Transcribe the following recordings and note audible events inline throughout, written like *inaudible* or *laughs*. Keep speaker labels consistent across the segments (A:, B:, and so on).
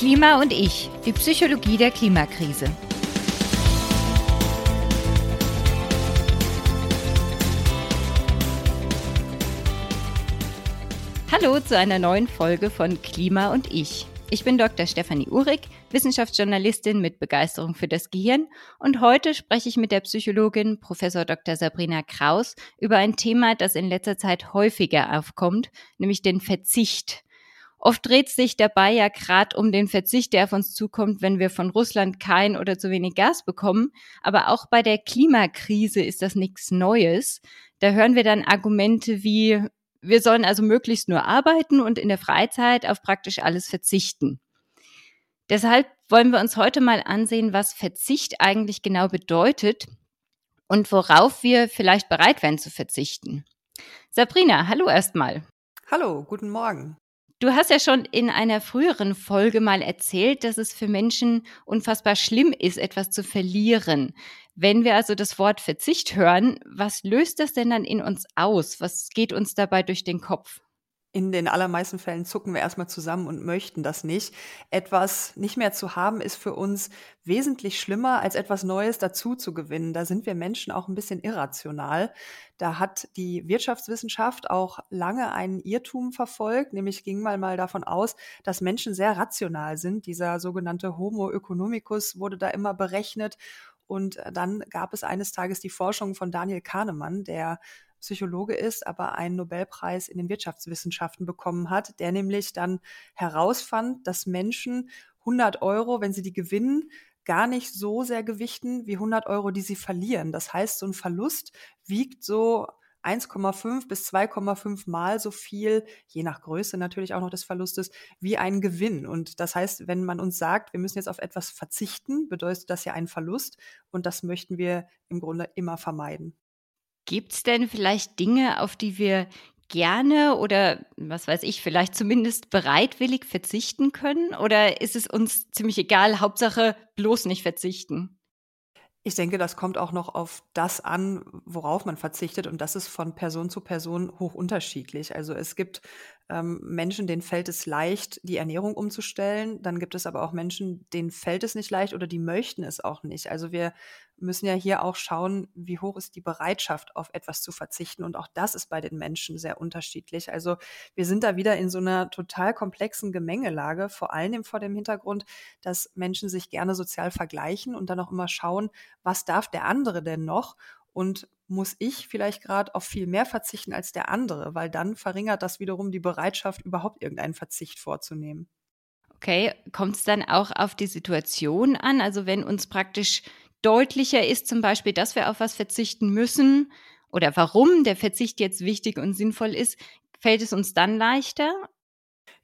A: Klima und ich, die Psychologie der Klimakrise. Hallo zu einer neuen Folge von Klima und ich. Ich bin Dr. Stefanie Uhrig, Wissenschaftsjournalistin mit Begeisterung für das Gehirn und heute spreche ich mit der Psychologin Prof. Dr. Sabrina Kraus über ein Thema, das in letzter Zeit häufiger aufkommt, nämlich den Verzicht. Oft dreht sich dabei ja gerade um den Verzicht, der auf uns zukommt, wenn wir von Russland kein oder zu wenig Gas bekommen. Aber auch bei der Klimakrise ist das nichts Neues. Da hören wir dann Argumente wie, wir sollen also möglichst nur arbeiten und in der Freizeit auf praktisch alles verzichten. Deshalb wollen wir uns heute mal ansehen, was Verzicht eigentlich genau bedeutet und worauf wir vielleicht bereit wären zu verzichten. Sabrina, hallo erstmal.
B: Hallo, guten Morgen.
A: Du hast ja schon in einer früheren Folge mal erzählt, dass es für Menschen unfassbar schlimm ist, etwas zu verlieren. Wenn wir also das Wort Verzicht hören, was löst das denn dann in uns aus? Was geht uns dabei durch den Kopf?
B: In den allermeisten Fällen zucken wir erstmal zusammen und möchten das nicht. Etwas nicht mehr zu haben ist für uns wesentlich schlimmer, als etwas Neues dazu zu gewinnen. Da sind wir Menschen auch ein bisschen irrational. Da hat die Wirtschaftswissenschaft auch lange einen Irrtum verfolgt, nämlich ging mal mal davon aus, dass Menschen sehr rational sind. Dieser sogenannte Homo economicus wurde da immer berechnet. Und dann gab es eines Tages die Forschung von Daniel Kahnemann, der Psychologe ist, aber einen Nobelpreis in den Wirtschaftswissenschaften bekommen hat, der nämlich dann herausfand, dass Menschen 100 Euro, wenn sie die gewinnen, gar nicht so sehr gewichten wie 100 Euro, die sie verlieren. Das heißt, so ein Verlust wiegt so 1,5 bis 2,5 Mal so viel, je nach Größe natürlich auch noch des Verlustes, wie ein Gewinn. Und das heißt, wenn man uns sagt, wir müssen jetzt auf etwas verzichten, bedeutet das ja einen Verlust. Und das möchten wir im Grunde immer vermeiden.
A: Gibt es denn vielleicht Dinge, auf die wir gerne oder was weiß ich, vielleicht zumindest bereitwillig verzichten können? Oder ist es uns ziemlich egal, Hauptsache bloß nicht verzichten?
B: Ich denke, das kommt auch noch auf das an, worauf man verzichtet. Und das ist von Person zu Person hoch unterschiedlich. Also es gibt ähm, Menschen, denen fällt es leicht, die Ernährung umzustellen. Dann gibt es aber auch Menschen, denen fällt es nicht leicht oder die möchten es auch nicht. Also wir müssen ja hier auch schauen, wie hoch ist die Bereitschaft, auf etwas zu verzichten. Und auch das ist bei den Menschen sehr unterschiedlich. Also wir sind da wieder in so einer total komplexen Gemengelage, vor allem vor dem Hintergrund, dass Menschen sich gerne sozial vergleichen und dann auch immer schauen, was darf der andere denn noch? Und muss ich vielleicht gerade auf viel mehr verzichten als der andere, weil dann verringert das wiederum die Bereitschaft, überhaupt irgendeinen Verzicht vorzunehmen.
A: Okay, kommt es dann auch auf die Situation an? Also wenn uns praktisch deutlicher ist zum Beispiel, dass wir auf was verzichten müssen oder warum der Verzicht jetzt wichtig und sinnvoll ist, fällt es uns dann leichter?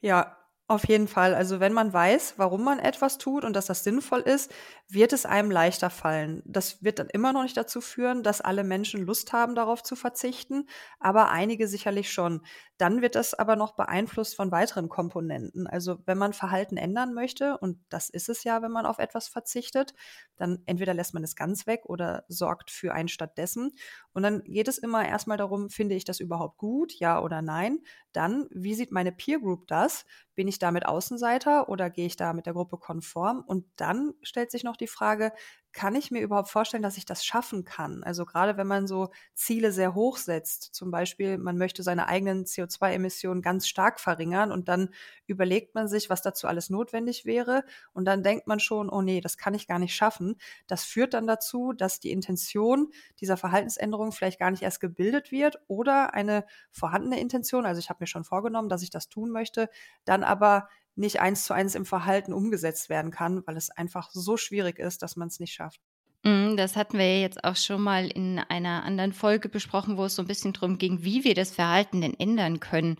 B: Ja, auf jeden Fall. Also wenn man weiß, warum man etwas tut und dass das sinnvoll ist, wird es einem leichter fallen. Das wird dann immer noch nicht dazu führen, dass alle Menschen Lust haben, darauf zu verzichten, aber einige sicherlich schon. Dann wird das aber noch beeinflusst von weiteren Komponenten. Also wenn man Verhalten ändern möchte, und das ist es ja, wenn man auf etwas verzichtet, dann entweder lässt man es ganz weg oder sorgt für einen stattdessen. Und dann geht es immer erstmal darum, finde ich das überhaupt gut, ja oder nein? Dann, wie sieht meine Peer Group das? Bin ich damit Außenseiter oder gehe ich da mit der Gruppe konform? Und dann stellt sich noch die Frage, kann ich mir überhaupt vorstellen, dass ich das schaffen kann? Also gerade wenn man so Ziele sehr hoch setzt, zum Beispiel man möchte seine eigenen CO2-Emissionen ganz stark verringern und dann überlegt man sich, was dazu alles notwendig wäre und dann denkt man schon, oh nee, das kann ich gar nicht schaffen. Das führt dann dazu, dass die Intention dieser Verhaltensänderung vielleicht gar nicht erst gebildet wird oder eine vorhandene Intention, also ich habe mir schon vorgenommen, dass ich das tun möchte, dann aber nicht eins zu eins im Verhalten umgesetzt werden kann, weil es einfach so schwierig ist, dass man es nicht schafft.
A: Mhm, das hatten wir jetzt auch schon mal in einer anderen Folge besprochen, wo es so ein bisschen darum ging, wie wir das Verhalten denn ändern können.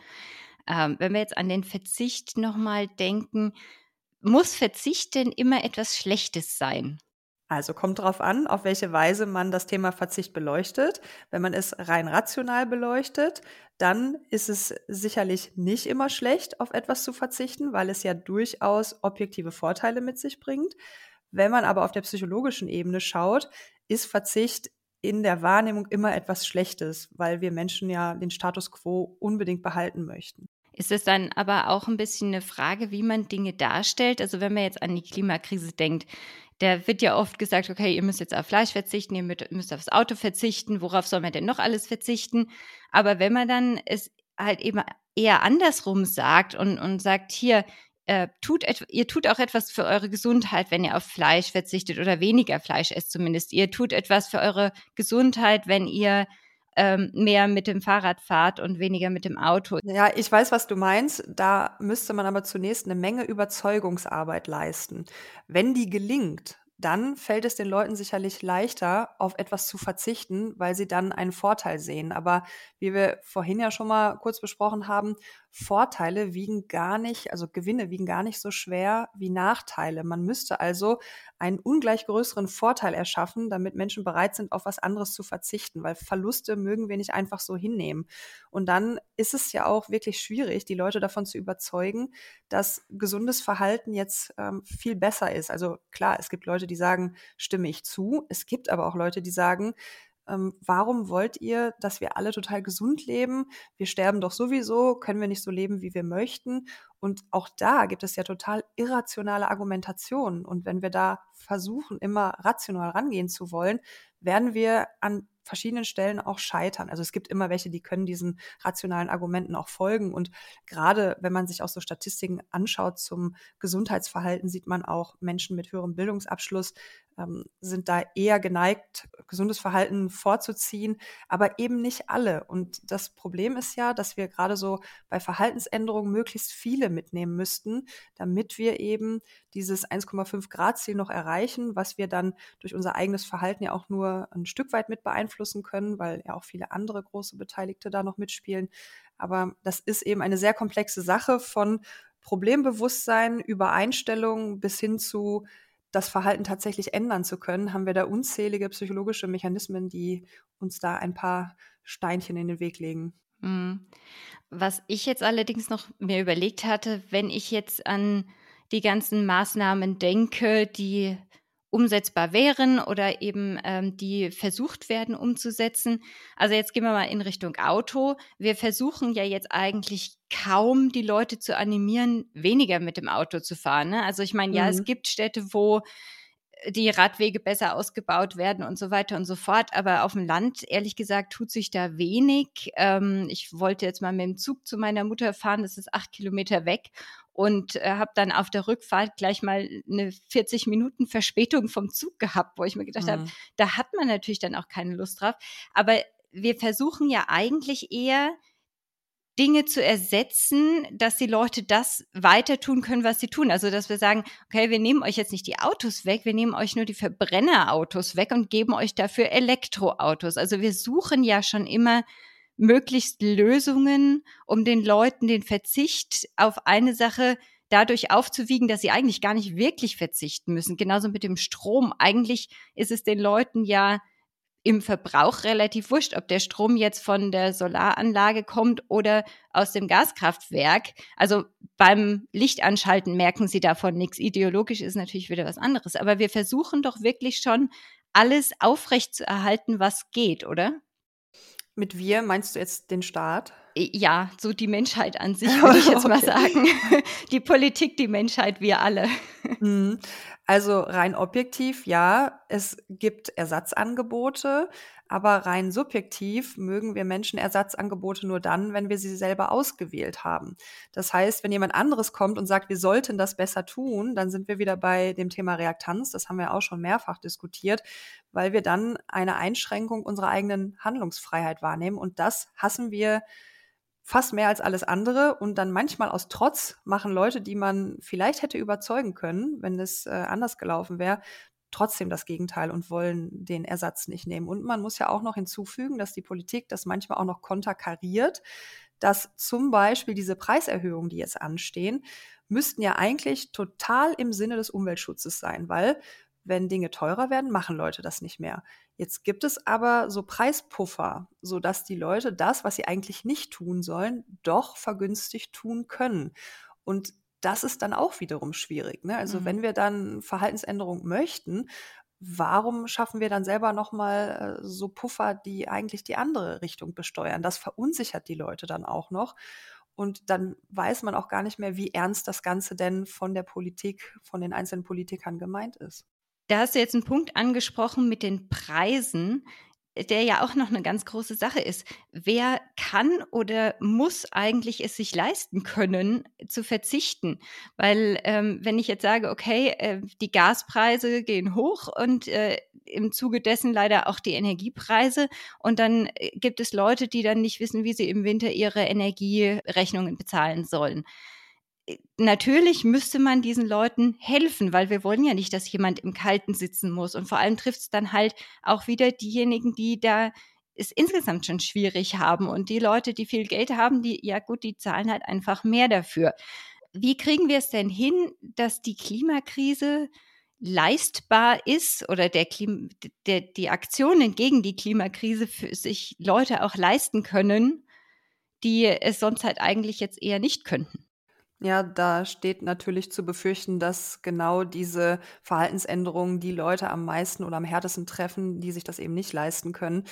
A: Ähm, wenn wir jetzt an den Verzicht nochmal denken, muss Verzicht denn immer etwas Schlechtes sein?
B: Also kommt darauf an, auf welche Weise man das Thema Verzicht beleuchtet. Wenn man es rein rational beleuchtet, dann ist es sicherlich nicht immer schlecht, auf etwas zu verzichten, weil es ja durchaus objektive Vorteile mit sich bringt. Wenn man aber auf der psychologischen Ebene schaut, ist Verzicht in der Wahrnehmung immer etwas Schlechtes, weil wir Menschen ja den Status quo unbedingt behalten möchten.
A: Ist es dann aber auch ein bisschen eine Frage, wie man Dinge darstellt? Also wenn man jetzt an die Klimakrise denkt, da wird ja oft gesagt, okay, ihr müsst jetzt auf Fleisch verzichten, ihr müsst aufs Auto verzichten, worauf soll man denn noch alles verzichten? Aber wenn man dann es halt eben eher andersrum sagt und, und sagt, hier, äh, tut ihr tut auch etwas für eure Gesundheit, wenn ihr auf Fleisch verzichtet oder weniger Fleisch esst zumindest. Ihr tut etwas für eure Gesundheit, wenn ihr ähm, mehr mit dem Fahrrad fahrt und weniger mit dem Auto.
B: Ja, ich weiß, was du meinst. Da müsste man aber zunächst eine Menge Überzeugungsarbeit leisten. Wenn die gelingt, dann fällt es den Leuten sicherlich leichter, auf etwas zu verzichten, weil sie dann einen Vorteil sehen. Aber wie wir vorhin ja schon mal kurz besprochen haben, Vorteile wiegen gar nicht, also Gewinne wiegen gar nicht so schwer wie Nachteile. Man müsste also einen ungleich größeren Vorteil erschaffen, damit Menschen bereit sind, auf was anderes zu verzichten, weil Verluste mögen wir nicht einfach so hinnehmen. Und dann ist es ja auch wirklich schwierig, die Leute davon zu überzeugen, dass gesundes Verhalten jetzt ähm, viel besser ist. Also klar, es gibt Leute, die sagen, stimme ich zu. Es gibt aber auch Leute, die sagen, ähm, warum wollt ihr, dass wir alle total gesund leben? Wir sterben doch sowieso, können wir nicht so leben, wie wir möchten? Und auch da gibt es ja total irrationale Argumentationen. Und wenn wir da versuchen, immer rational rangehen zu wollen, werden wir an verschiedenen Stellen auch scheitern. Also es gibt immer welche, die können diesen rationalen Argumenten auch folgen. Und gerade wenn man sich auch so Statistiken anschaut zum Gesundheitsverhalten, sieht man auch Menschen mit höherem Bildungsabschluss ähm, sind da eher geneigt, gesundes Verhalten vorzuziehen, aber eben nicht alle. Und das Problem ist ja, dass wir gerade so bei Verhaltensänderungen möglichst viele mitnehmen müssten, damit wir eben dieses 1,5 Grad Ziel noch erreichen, was wir dann durch unser eigenes Verhalten ja auch nur ein Stück weit mit beeinflussen können, weil ja auch viele andere große Beteiligte da noch mitspielen. Aber das ist eben eine sehr komplexe Sache von Problembewusstsein über Einstellung bis hin zu das Verhalten tatsächlich ändern zu können, haben wir da unzählige psychologische Mechanismen, die uns da ein paar Steinchen in den Weg legen. Mhm.
A: Was ich jetzt allerdings noch mir überlegt hatte, wenn ich jetzt an die ganzen Maßnahmen denke, die umsetzbar wären oder eben ähm, die versucht werden umzusetzen. Also jetzt gehen wir mal in Richtung Auto. Wir versuchen ja jetzt eigentlich kaum die Leute zu animieren, weniger mit dem Auto zu fahren. Ne? Also ich meine, ja, es mhm. gibt Städte, wo die Radwege besser ausgebaut werden und so weiter und so fort. Aber auf dem Land, ehrlich gesagt, tut sich da wenig. Ähm, ich wollte jetzt mal mit dem Zug zu meiner Mutter fahren, das ist acht Kilometer weg und äh, habe dann auf der Rückfahrt gleich mal eine 40 Minuten Verspätung vom Zug gehabt, wo ich mir gedacht mhm. habe, da hat man natürlich dann auch keine Lust drauf. Aber wir versuchen ja eigentlich eher Dinge zu ersetzen, dass die Leute das weiter tun können, was sie tun. Also, dass wir sagen, okay, wir nehmen euch jetzt nicht die Autos weg, wir nehmen euch nur die Verbrennerautos weg und geben euch dafür Elektroautos. Also, wir suchen ja schon immer möglichst Lösungen, um den Leuten den Verzicht auf eine Sache dadurch aufzuwiegen, dass sie eigentlich gar nicht wirklich verzichten müssen. Genauso mit dem Strom. Eigentlich ist es den Leuten ja im Verbrauch relativ wurscht, ob der Strom jetzt von der Solaranlage kommt oder aus dem Gaskraftwerk. Also beim Lichtanschalten merken sie davon nichts. Ideologisch ist natürlich wieder was anderes. Aber wir versuchen doch wirklich schon, alles aufrecht zu erhalten, was geht, oder?
B: Mit wir meinst du jetzt den Staat?
A: Ja, so die Menschheit an *laughs* sich, würde ich jetzt okay. mal sagen. *laughs* Die Politik, die Menschheit, wir alle.
B: Mhm. Also rein objektiv, ja, es gibt Ersatzangebote, aber rein subjektiv mögen wir Menschen Ersatzangebote nur dann, wenn wir sie selber ausgewählt haben. Das heißt, wenn jemand anderes kommt und sagt, wir sollten das besser tun, dann sind wir wieder bei dem Thema Reaktanz. Das haben wir auch schon mehrfach diskutiert, weil wir dann eine Einschränkung unserer eigenen Handlungsfreiheit wahrnehmen. Und das hassen wir fast mehr als alles andere und dann manchmal aus Trotz machen Leute, die man vielleicht hätte überzeugen können, wenn es äh, anders gelaufen wäre, trotzdem das Gegenteil und wollen den Ersatz nicht nehmen. Und man muss ja auch noch hinzufügen, dass die Politik das manchmal auch noch konterkariert, dass zum Beispiel diese Preiserhöhungen, die jetzt anstehen, müssten ja eigentlich total im Sinne des Umweltschutzes sein, weil wenn Dinge teurer werden, machen Leute das nicht mehr. Jetzt gibt es aber so Preispuffer, sodass die Leute das, was sie eigentlich nicht tun sollen, doch vergünstigt tun können. Und das ist dann auch wiederum schwierig. Ne? Also mhm. wenn wir dann Verhaltensänderung möchten, warum schaffen wir dann selber nochmal äh, so Puffer, die eigentlich die andere Richtung besteuern? Das verunsichert die Leute dann auch noch. Und dann weiß man auch gar nicht mehr, wie ernst das Ganze denn von der Politik, von den einzelnen Politikern gemeint ist.
A: Da hast du jetzt einen Punkt angesprochen mit den Preisen der ja auch noch eine ganz große Sache ist. Wer kann oder muss eigentlich es sich leisten können, zu verzichten? Weil ähm, wenn ich jetzt sage, okay, äh, die Gaspreise gehen hoch und äh, im Zuge dessen leider auch die Energiepreise und dann äh, gibt es Leute, die dann nicht wissen, wie sie im Winter ihre Energierechnungen bezahlen sollen natürlich müsste man diesen Leuten helfen, weil wir wollen ja nicht, dass jemand im Kalten sitzen muss. Und vor allem trifft es dann halt auch wieder diejenigen, die da es insgesamt schon schwierig haben. Und die Leute, die viel Geld haben, die, ja gut, die zahlen halt einfach mehr dafür. Wie kriegen wir es denn hin, dass die Klimakrise leistbar ist oder der, Klim der die Aktionen gegen die Klimakrise für sich Leute auch leisten können, die es sonst halt eigentlich jetzt eher nicht könnten?
B: Ja, da steht natürlich zu befürchten, dass genau diese Verhaltensänderungen die Leute am meisten oder am härtesten treffen, die sich das eben nicht leisten können.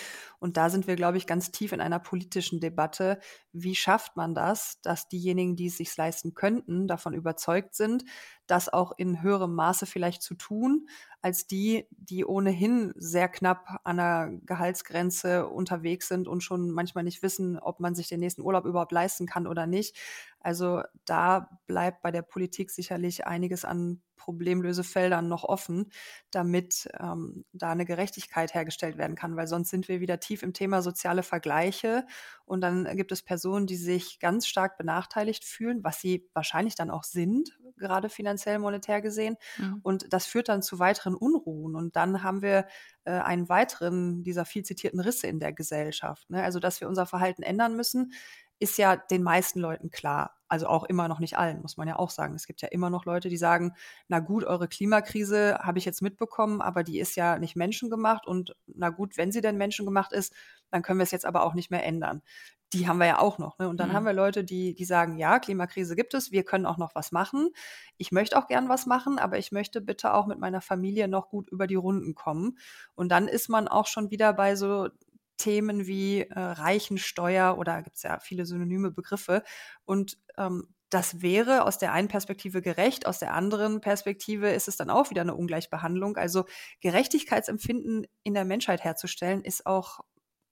B: Und da sind wir, glaube ich, ganz tief in einer politischen Debatte. Wie schafft man das, dass diejenigen, die es sich leisten könnten, davon überzeugt sind, das auch in höherem Maße vielleicht zu tun, als die, die ohnehin sehr knapp an der Gehaltsgrenze unterwegs sind und schon manchmal nicht wissen, ob man sich den nächsten Urlaub überhaupt leisten kann oder nicht. Also da bleibt bei der Politik sicherlich einiges an Problemlösefeldern noch offen, damit ähm, da eine Gerechtigkeit hergestellt werden kann, weil sonst sind wir wieder tief im Thema soziale Vergleiche und dann gibt es Personen, die sich ganz stark benachteiligt fühlen, was sie wahrscheinlich dann auch sind, gerade finanziell monetär gesehen. Mhm. Und das führt dann zu weiteren Unruhen. Und dann haben wir äh, einen weiteren dieser viel zitierten Risse in der Gesellschaft. Ne? Also, dass wir unser Verhalten ändern müssen, ist ja den meisten Leuten klar. Also auch immer noch nicht allen, muss man ja auch sagen. Es gibt ja immer noch Leute, die sagen, na gut, eure Klimakrise habe ich jetzt mitbekommen, aber die ist ja nicht menschengemacht und na gut, wenn sie denn menschengemacht ist, dann können wir es jetzt aber auch nicht mehr ändern. Die haben wir ja auch noch. Ne? Und dann mhm. haben wir Leute, die, die sagen, ja, Klimakrise gibt es, wir können auch noch was machen. Ich möchte auch gern was machen, aber ich möchte bitte auch mit meiner Familie noch gut über die Runden kommen. Und dann ist man auch schon wieder bei so Themen wie äh, Reichensteuer oder gibt es ja viele synonyme Begriffe. Und ähm, das wäre aus der einen Perspektive gerecht, aus der anderen Perspektive ist es dann auch wieder eine Ungleichbehandlung. Also Gerechtigkeitsempfinden in der Menschheit herzustellen, ist auch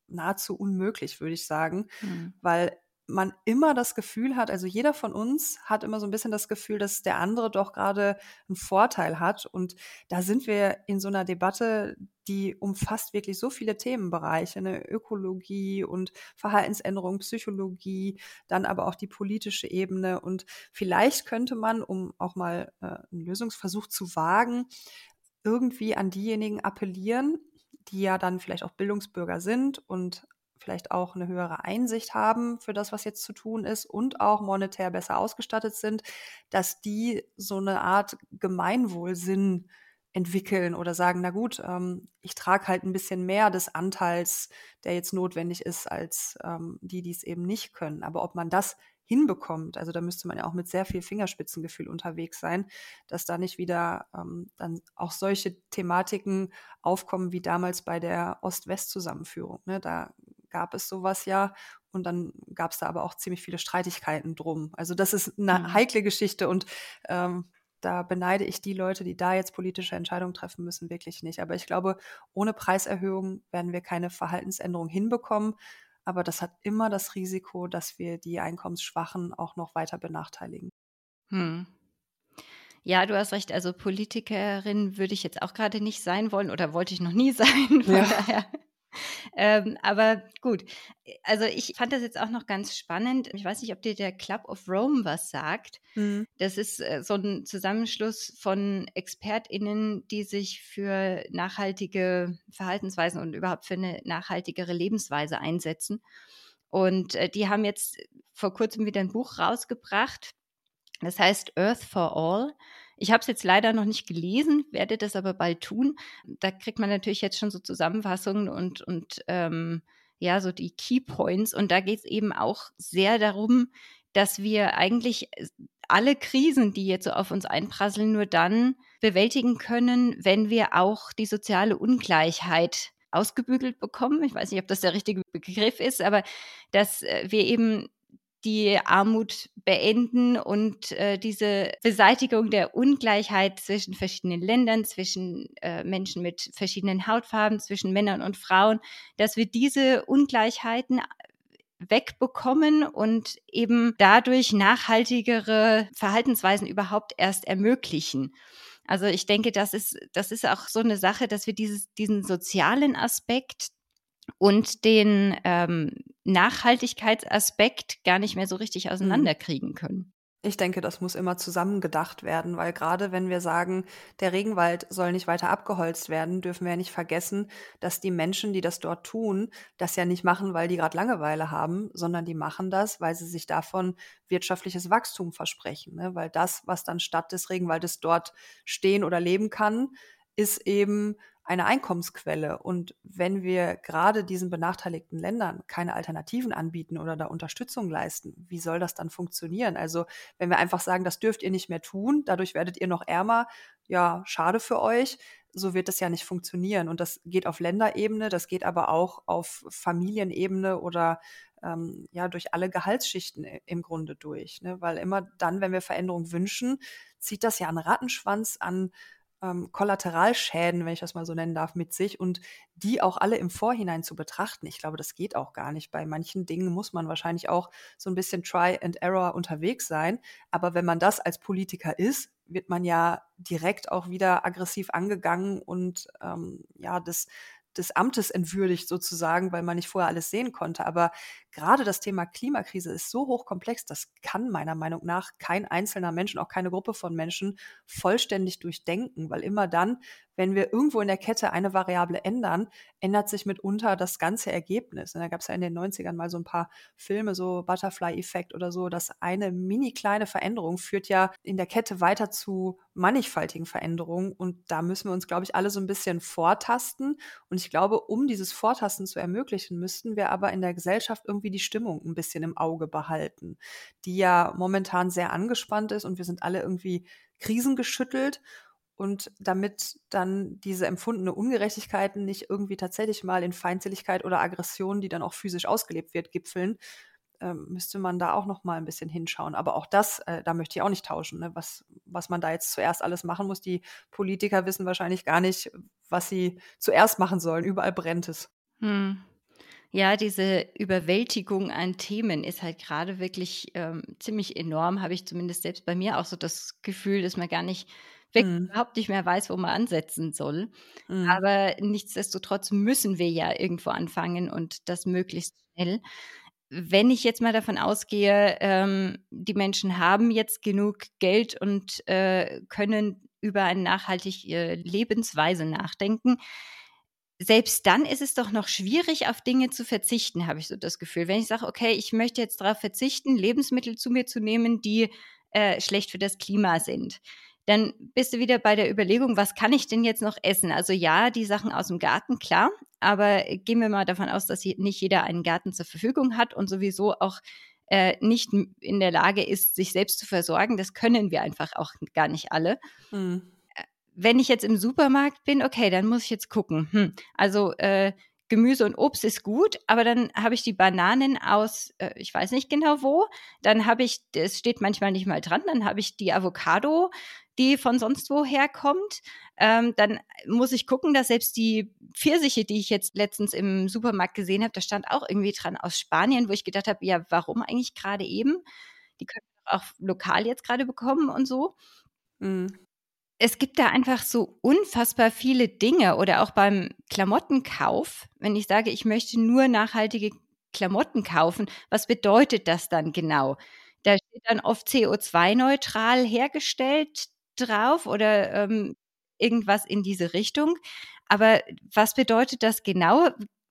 B: nahezu unmöglich, würde ich sagen, mhm. weil man immer das Gefühl hat, also jeder von uns hat immer so ein bisschen das Gefühl, dass der andere doch gerade einen Vorteil hat. Und da sind wir in so einer Debatte, die umfasst wirklich so viele Themenbereiche, eine Ökologie und Verhaltensänderung, Psychologie, dann aber auch die politische Ebene. Und vielleicht könnte man, um auch mal äh, einen Lösungsversuch zu wagen, irgendwie an diejenigen appellieren, die ja dann vielleicht auch Bildungsbürger sind und vielleicht auch eine höhere Einsicht haben für das, was jetzt zu tun ist und auch monetär besser ausgestattet sind, dass die so eine Art Gemeinwohlsinn entwickeln oder sagen, na gut, ähm, ich trage halt ein bisschen mehr des Anteils, der jetzt notwendig ist, als ähm, die, die es eben nicht können. Aber ob man das hinbekommt, also da müsste man ja auch mit sehr viel Fingerspitzengefühl unterwegs sein, dass da nicht wieder ähm, dann auch solche Thematiken aufkommen wie damals bei der Ost-West-Zusammenführung. Ne? Da gab es sowas ja. Und dann gab es da aber auch ziemlich viele Streitigkeiten drum. Also das ist eine mhm. heikle Geschichte und ähm, da beneide ich die Leute, die da jetzt politische Entscheidungen treffen müssen, wirklich nicht. Aber ich glaube, ohne Preiserhöhung werden wir keine Verhaltensänderung hinbekommen. Aber das hat immer das Risiko, dass wir die Einkommensschwachen auch noch weiter benachteiligen. Hm.
A: Ja, du hast recht. Also Politikerin würde ich jetzt auch gerade nicht sein wollen oder wollte ich noch nie *laughs* sein. Von ja. daher *laughs* ähm, aber gut, also ich fand das jetzt auch noch ganz spannend. Ich weiß nicht, ob dir der Club of Rome was sagt. Mhm. Das ist äh, so ein Zusammenschluss von ExpertInnen, die sich für nachhaltige Verhaltensweisen und überhaupt für eine nachhaltigere Lebensweise einsetzen. Und äh, die haben jetzt vor kurzem wieder ein Buch rausgebracht. Das heißt Earth for All. Ich habe es jetzt leider noch nicht gelesen, werde das aber bald tun. Da kriegt man natürlich jetzt schon so Zusammenfassungen und, und ähm, ja, so die Key Points. Und da geht es eben auch sehr darum, dass wir eigentlich alle Krisen, die jetzt so auf uns einprasseln, nur dann bewältigen können, wenn wir auch die soziale Ungleichheit ausgebügelt bekommen. Ich weiß nicht, ob das der richtige Begriff ist, aber dass äh, wir eben die Armut beenden und äh, diese Beseitigung der Ungleichheit zwischen verschiedenen Ländern, zwischen äh, Menschen mit verschiedenen Hautfarben, zwischen Männern und Frauen, dass wir diese Ungleichheiten wegbekommen und eben dadurch nachhaltigere Verhaltensweisen überhaupt erst ermöglichen. Also ich denke, das ist, das ist auch so eine Sache, dass wir dieses, diesen sozialen Aspekt und den ähm, Nachhaltigkeitsaspekt gar nicht mehr so richtig mhm. auseinanderkriegen können.
B: Ich denke, das muss immer zusammengedacht werden, weil gerade wenn wir sagen, der Regenwald soll nicht weiter abgeholzt werden, dürfen wir ja nicht vergessen, dass die Menschen, die das dort tun, das ja nicht machen, weil die gerade Langeweile haben, sondern die machen das, weil sie sich davon wirtschaftliches Wachstum versprechen. Ne? Weil das, was dann statt des Regenwaldes dort stehen oder leben kann, ist eben eine Einkommensquelle. Und wenn wir gerade diesen benachteiligten Ländern keine Alternativen anbieten oder da Unterstützung leisten, wie soll das dann funktionieren? Also wenn wir einfach sagen, das dürft ihr nicht mehr tun, dadurch werdet ihr noch ärmer, ja, schade für euch, so wird das ja nicht funktionieren. Und das geht auf Länderebene, das geht aber auch auf Familienebene oder ähm, ja durch alle Gehaltsschichten im Grunde durch. Ne? Weil immer dann, wenn wir Veränderung wünschen, zieht das ja einen Rattenschwanz an ähm, Kollateralschäden, wenn ich das mal so nennen darf, mit sich und die auch alle im Vorhinein zu betrachten. Ich glaube, das geht auch gar nicht. Bei manchen Dingen muss man wahrscheinlich auch so ein bisschen Try and Error unterwegs sein. Aber wenn man das als Politiker ist, wird man ja direkt auch wieder aggressiv angegangen und ähm, ja, das des Amtes entwürdigt sozusagen, weil man nicht vorher alles sehen konnte. Aber gerade das Thema Klimakrise ist so hochkomplex, das kann meiner Meinung nach kein einzelner Mensch und auch keine Gruppe von Menschen vollständig durchdenken, weil immer dann, wenn wir irgendwo in der Kette eine Variable ändern, ändert sich mitunter das ganze Ergebnis. Und da gab es ja in den 90ern mal so ein paar Filme, so Butterfly-Effekt oder so, dass eine mini kleine Veränderung führt ja in der Kette weiter zu mannigfaltigen Veränderungen. Und da müssen wir uns, glaube ich, alle so ein bisschen vortasten. Und ich glaube, um dieses Vortasten zu ermöglichen, müssten wir aber in der Gesellschaft irgendwie die Stimmung ein bisschen im Auge behalten, die ja momentan sehr angespannt ist und wir sind alle irgendwie krisengeschüttelt. Und damit dann diese empfundene Ungerechtigkeiten nicht irgendwie tatsächlich mal in Feindseligkeit oder Aggression, die dann auch physisch ausgelebt wird, gipfeln, äh, müsste man da auch noch mal ein bisschen hinschauen. Aber auch das, äh, da möchte ich auch nicht tauschen. Ne? Was, was man da jetzt zuerst alles machen muss. Die Politiker wissen wahrscheinlich gar nicht, was sie zuerst machen sollen. Überall brennt es. Hm.
A: Ja, diese Überwältigung an Themen ist halt gerade wirklich ähm, ziemlich enorm, habe ich zumindest selbst bei mir auch so das Gefühl, dass man gar nicht wirklich mhm. überhaupt nicht mehr weiß, wo man ansetzen soll. Mhm. Aber nichtsdestotrotz müssen wir ja irgendwo anfangen und das möglichst schnell. Wenn ich jetzt mal davon ausgehe, ähm, die Menschen haben jetzt genug Geld und äh, können über eine nachhaltige Lebensweise nachdenken, selbst dann ist es doch noch schwierig, auf Dinge zu verzichten, habe ich so das Gefühl. Wenn ich sage, okay, ich möchte jetzt darauf verzichten, Lebensmittel zu mir zu nehmen, die äh, schlecht für das Klima sind dann bist du wieder bei der Überlegung, was kann ich denn jetzt noch essen? Also ja, die Sachen aus dem Garten, klar, aber gehen wir mal davon aus, dass nicht jeder einen Garten zur Verfügung hat und sowieso auch äh, nicht in der Lage ist, sich selbst zu versorgen. Das können wir einfach auch gar nicht alle. Mhm. Wenn ich jetzt im Supermarkt bin, okay, dann muss ich jetzt gucken. Hm, also äh, Gemüse und Obst ist gut, aber dann habe ich die Bananen aus, äh, ich weiß nicht genau wo, dann habe ich, es steht manchmal nicht mal dran, dann habe ich die Avocado die von sonst woher kommt. Ähm, dann muss ich gucken, dass selbst die Pfirsiche, die ich jetzt letztens im Supermarkt gesehen habe, da stand auch irgendwie dran aus Spanien, wo ich gedacht habe, ja, warum eigentlich gerade eben? Die können wir auch lokal jetzt gerade bekommen und so. Mhm. Es gibt da einfach so unfassbar viele Dinge oder auch beim Klamottenkauf, wenn ich sage, ich möchte nur nachhaltige Klamotten kaufen, was bedeutet das dann genau? Da steht dann oft CO2-neutral hergestellt drauf oder ähm, irgendwas in diese Richtung. Aber was bedeutet das genau?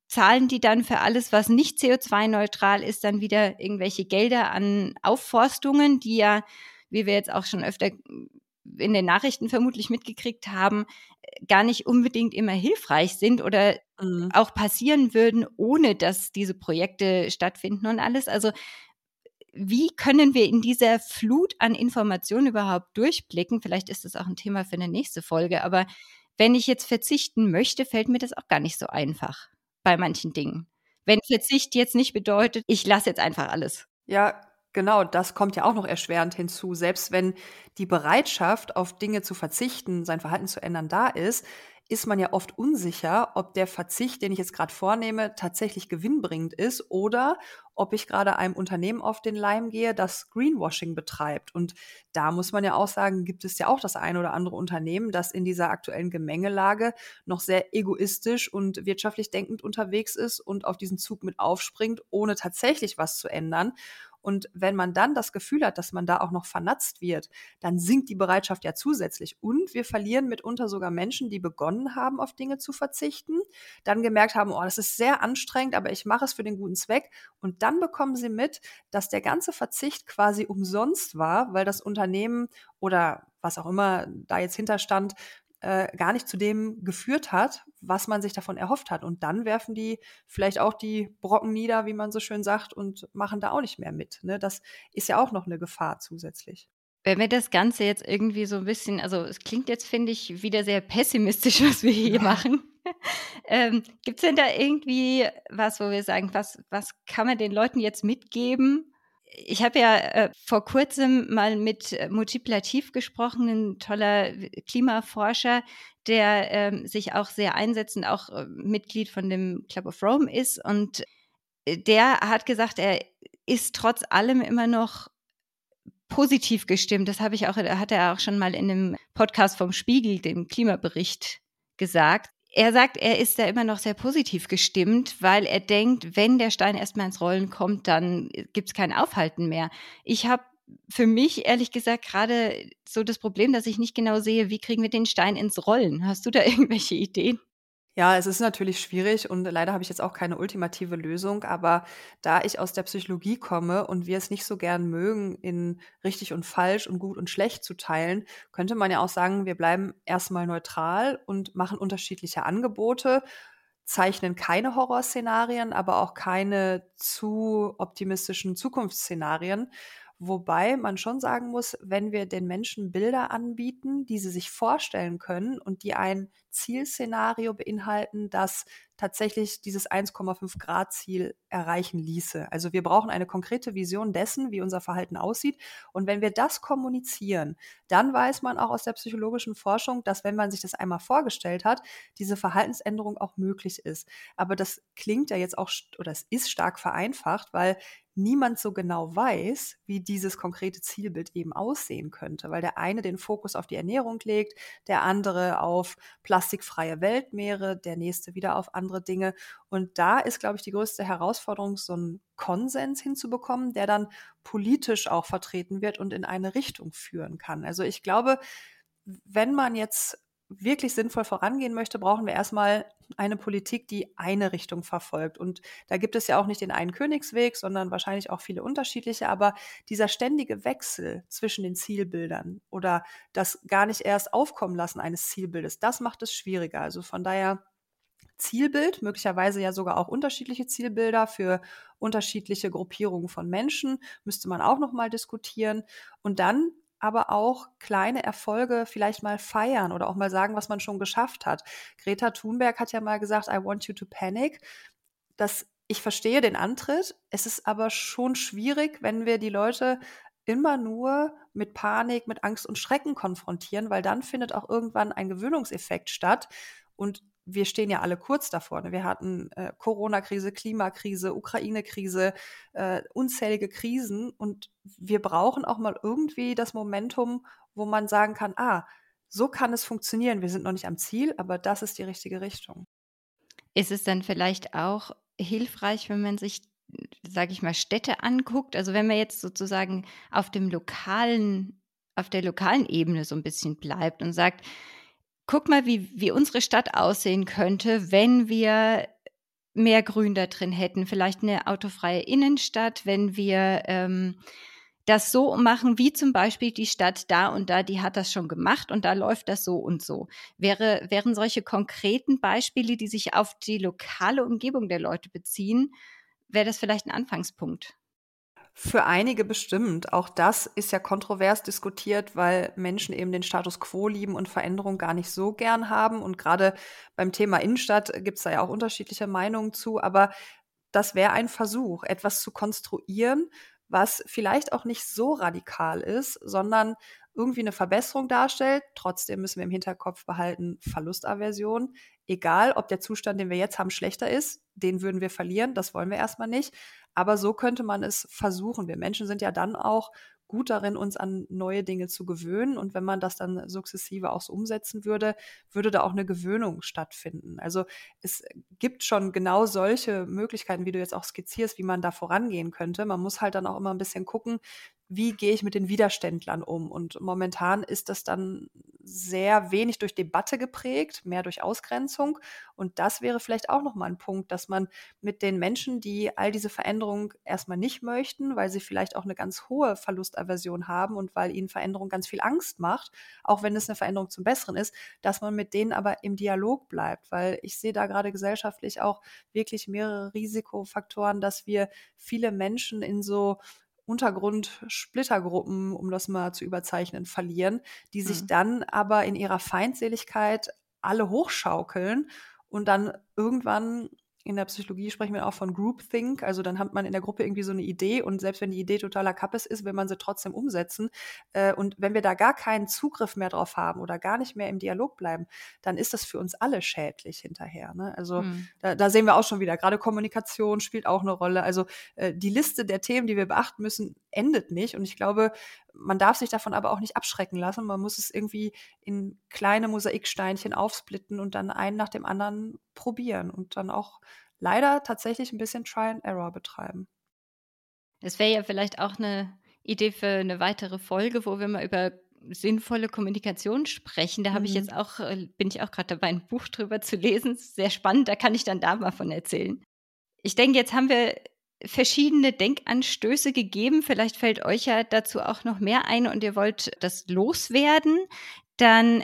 A: Zahlen die dann für alles, was nicht CO2-neutral ist, dann wieder irgendwelche Gelder an Aufforstungen, die ja, wie wir jetzt auch schon öfter in den Nachrichten vermutlich mitgekriegt haben, gar nicht unbedingt immer hilfreich sind oder mhm. auch passieren würden, ohne dass diese Projekte stattfinden und alles. Also wie können wir in dieser Flut an Informationen überhaupt durchblicken? Vielleicht ist das auch ein Thema für eine nächste Folge, aber wenn ich jetzt verzichten möchte, fällt mir das auch gar nicht so einfach bei manchen Dingen. Wenn Verzicht jetzt nicht bedeutet, ich lasse jetzt einfach alles.
B: Ja, Genau, das kommt ja auch noch erschwerend hinzu. Selbst wenn die Bereitschaft, auf Dinge zu verzichten, sein Verhalten zu ändern, da ist, ist man ja oft unsicher, ob der Verzicht, den ich jetzt gerade vornehme, tatsächlich gewinnbringend ist oder ob ich gerade einem Unternehmen auf den Leim gehe, das Greenwashing betreibt. Und da muss man ja auch sagen, gibt es ja auch das eine oder andere Unternehmen, das in dieser aktuellen Gemengelage noch sehr egoistisch und wirtschaftlich denkend unterwegs ist und auf diesen Zug mit aufspringt, ohne tatsächlich was zu ändern. Und wenn man dann das Gefühl hat, dass man da auch noch vernatzt wird, dann sinkt die Bereitschaft ja zusätzlich. Und wir verlieren mitunter sogar Menschen, die begonnen haben, auf Dinge zu verzichten, dann gemerkt haben, oh, das ist sehr anstrengend, aber ich mache es für den guten Zweck. Und dann bekommen sie mit, dass der ganze Verzicht quasi umsonst war, weil das Unternehmen oder was auch immer da jetzt hinterstand, äh, gar nicht zu dem geführt hat, was man sich davon erhofft hat. Und dann werfen die vielleicht auch die Brocken nieder, wie man so schön sagt, und machen da auch nicht mehr mit. Ne? Das ist ja auch noch eine Gefahr zusätzlich.
A: Wenn wir das Ganze jetzt irgendwie so ein bisschen, also es klingt jetzt, finde ich, wieder sehr pessimistisch, *laughs* was wir hier ja. machen. ähm, Gibt es denn da irgendwie was, wo wir sagen, was, was kann man den Leuten jetzt mitgeben, ich habe ja äh, vor kurzem mal mit äh, Multiplativ gesprochen, ein toller Klimaforscher, der ähm, sich auch sehr einsetzt und auch äh, Mitglied von dem Club of Rome ist. Und äh, der hat gesagt, er ist trotz allem immer noch positiv gestimmt. Das habe ich auch, hat er auch schon mal in einem Podcast vom Spiegel, dem Klimabericht, gesagt er sagt, er ist da immer noch sehr positiv gestimmt, weil er denkt, wenn der Stein erstmal ins Rollen kommt, dann gibt es kein Aufhalten mehr. Ich habe für mich ehrlich gesagt gerade so das Problem, dass ich nicht genau sehe, wie kriegen wir den Stein ins Rollen. Hast du da *laughs* irgendwelche Ideen?
B: Ja, es ist natürlich schwierig und leider habe ich jetzt auch keine ultimative Lösung, aber da ich aus der Psychologie komme und wir es nicht so gern mögen, in richtig und falsch und gut und schlecht zu teilen, könnte man ja auch sagen, wir bleiben erstmal neutral und machen unterschiedliche Angebote, zeichnen keine Horrorszenarien, aber auch keine zu optimistischen Zukunftsszenarien. Wobei man schon sagen muss, wenn wir den Menschen Bilder anbieten, die sie sich vorstellen können und die ein Zielszenario beinhalten, das tatsächlich dieses 1,5 Grad Ziel erreichen ließe. Also wir brauchen eine konkrete Vision dessen, wie unser Verhalten aussieht. Und wenn wir das kommunizieren, dann weiß man auch aus der psychologischen Forschung, dass wenn man sich das einmal vorgestellt hat, diese Verhaltensänderung auch möglich ist. Aber das klingt ja jetzt auch, oder es ist stark vereinfacht, weil niemand so genau weiß, wie dieses konkrete Zielbild eben aussehen könnte, weil der eine den Fokus auf die Ernährung legt, der andere auf plastikfreie Weltmeere, der nächste wieder auf andere Dinge. Und da ist, glaube ich, die größte Herausforderung, so einen Konsens hinzubekommen, der dann politisch auch vertreten wird und in eine Richtung führen kann. Also ich glaube, wenn man jetzt wirklich sinnvoll vorangehen möchte, brauchen wir erstmal eine Politik, die eine Richtung verfolgt. Und da gibt es ja auch nicht den einen Königsweg, sondern wahrscheinlich auch viele unterschiedliche. Aber dieser ständige Wechsel zwischen den Zielbildern oder das gar nicht erst aufkommen lassen eines Zielbildes, das macht es schwieriger. Also von daher Zielbild, möglicherweise ja sogar auch unterschiedliche Zielbilder für unterschiedliche Gruppierungen von Menschen, müsste man auch noch mal diskutieren. Und dann aber auch kleine Erfolge vielleicht mal feiern oder auch mal sagen, was man schon geschafft hat. Greta Thunberg hat ja mal gesagt, I want you to panic. Das, ich verstehe den Antritt. Es ist aber schon schwierig, wenn wir die Leute immer nur mit Panik, mit Angst und Schrecken konfrontieren, weil dann findet auch irgendwann ein Gewöhnungseffekt statt. Und wir stehen ja alle kurz davor. Ne? Wir hatten äh, Corona-Krise, Klimakrise, Ukraine-Krise, äh, unzählige Krisen und wir brauchen auch mal irgendwie das Momentum, wo man sagen kann, ah, so kann es funktionieren. Wir sind noch nicht am Ziel, aber das ist die richtige Richtung.
A: Ist es dann vielleicht auch hilfreich, wenn man sich, sage ich mal, Städte anguckt? Also wenn man jetzt sozusagen auf dem lokalen, auf der lokalen Ebene so ein bisschen bleibt und sagt, guck mal, wie, wie unsere Stadt aussehen könnte, wenn wir mehr Grün da drin hätten. Vielleicht eine autofreie Innenstadt, wenn wir ähm, das so machen, wie zum Beispiel die Stadt da und da, die hat das schon gemacht und da läuft das so und so. Wäre, wären solche konkreten Beispiele, die sich auf die lokale Umgebung der Leute beziehen, wäre das vielleicht ein Anfangspunkt.
B: Für einige bestimmt. Auch das ist ja kontrovers diskutiert, weil Menschen eben den Status quo lieben und Veränderung gar nicht so gern haben. Und gerade beim Thema Innenstadt gibt es da ja auch unterschiedliche Meinungen zu. Aber das wäre ein Versuch, etwas zu konstruieren, was vielleicht auch nicht so radikal ist, sondern irgendwie eine Verbesserung darstellt. Trotzdem müssen wir im Hinterkopf behalten, Verlustaversion. Egal, ob der Zustand, den wir jetzt haben, schlechter ist, den würden wir verlieren. Das wollen wir erstmal nicht. Aber so könnte man es versuchen. Wir Menschen sind ja dann auch gut darin, uns an neue Dinge zu gewöhnen. Und wenn man das dann sukzessive auch so umsetzen würde, würde da auch eine Gewöhnung stattfinden. Also es gibt schon genau solche Möglichkeiten, wie du jetzt auch skizzierst, wie man da vorangehen könnte. Man muss halt dann auch immer ein bisschen gucken, wie gehe ich mit den Widerständlern um? Und momentan ist das dann sehr wenig durch Debatte geprägt, mehr durch Ausgrenzung. Und das wäre vielleicht auch nochmal ein Punkt, dass man mit den Menschen, die all diese Veränderungen erstmal nicht möchten, weil sie vielleicht auch eine ganz hohe Verlustaversion haben und weil ihnen Veränderung ganz viel Angst macht, auch wenn es eine Veränderung zum Besseren ist, dass man mit denen aber im Dialog bleibt, weil ich sehe da gerade gesellschaftlich auch wirklich mehrere Risikofaktoren, dass wir viele Menschen in so Untergrund-Splittergruppen, um das mal zu überzeichnen, verlieren, die sich mhm. dann aber in ihrer Feindseligkeit alle hochschaukeln und dann irgendwann in der Psychologie sprechen wir auch von Groupthink. Also dann hat man in der Gruppe irgendwie so eine Idee und selbst wenn die Idee totaler Kappes ist, will man sie trotzdem umsetzen. Äh, und wenn wir da gar keinen Zugriff mehr drauf haben oder gar nicht mehr im Dialog bleiben, dann ist das für uns alle schädlich hinterher. Ne? Also mhm. da, da, sehen wir auch schon wieder, gerade Kommunikation spielt auch eine Rolle. Also äh, die Liste der Themen, die wir beachten müssen, endet nicht. Und ich glaube, man darf sich davon aber auch nicht abschrecken lassen. Man muss es irgendwie in kleine Mosaiksteinchen aufsplitten und dann einen nach dem anderen probieren und dann auch leider tatsächlich ein bisschen Try and Error betreiben.
A: Das wäre ja vielleicht auch eine Idee für eine weitere Folge, wo wir mal über sinnvolle Kommunikation sprechen. Da habe mhm. ich jetzt auch, äh, bin ich auch gerade dabei, ein Buch drüber zu lesen. Sehr spannend, da kann ich dann da mal von erzählen. Ich denke, jetzt haben wir verschiedene Denkanstöße gegeben. Vielleicht fällt euch ja dazu auch noch mehr ein und ihr wollt das loswerden. Dann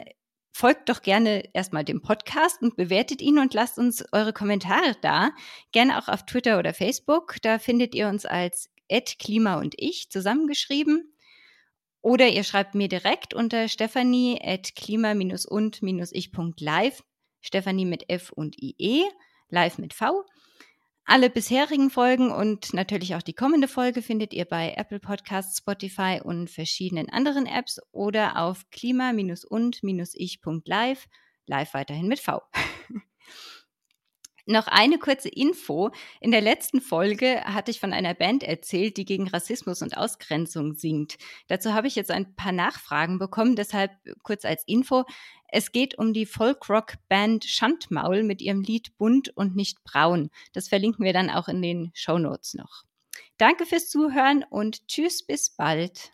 A: folgt doch gerne erstmal dem Podcast und bewertet ihn und lasst uns eure Kommentare da. Gerne auch auf Twitter oder Facebook. Da findet ihr uns als Klima und ich zusammengeschrieben. Oder ihr schreibt mir direkt unter stephanie at klima-und-ich.live. Stephanie mit F und IE, live mit V. Alle bisherigen Folgen und natürlich auch die kommende Folge findet ihr bei Apple Podcasts, Spotify und verschiedenen anderen Apps oder auf klima-und-ich.live, live weiterhin mit V. Noch eine kurze Info. In der letzten Folge hatte ich von einer Band erzählt, die gegen Rassismus und Ausgrenzung singt. Dazu habe ich jetzt ein paar Nachfragen bekommen, deshalb kurz als Info. Es geht um die Folkrock-Band Schandmaul mit ihrem Lied Bunt und nicht braun. Das verlinken wir dann auch in den Show Notes noch. Danke fürs Zuhören und tschüss, bis bald.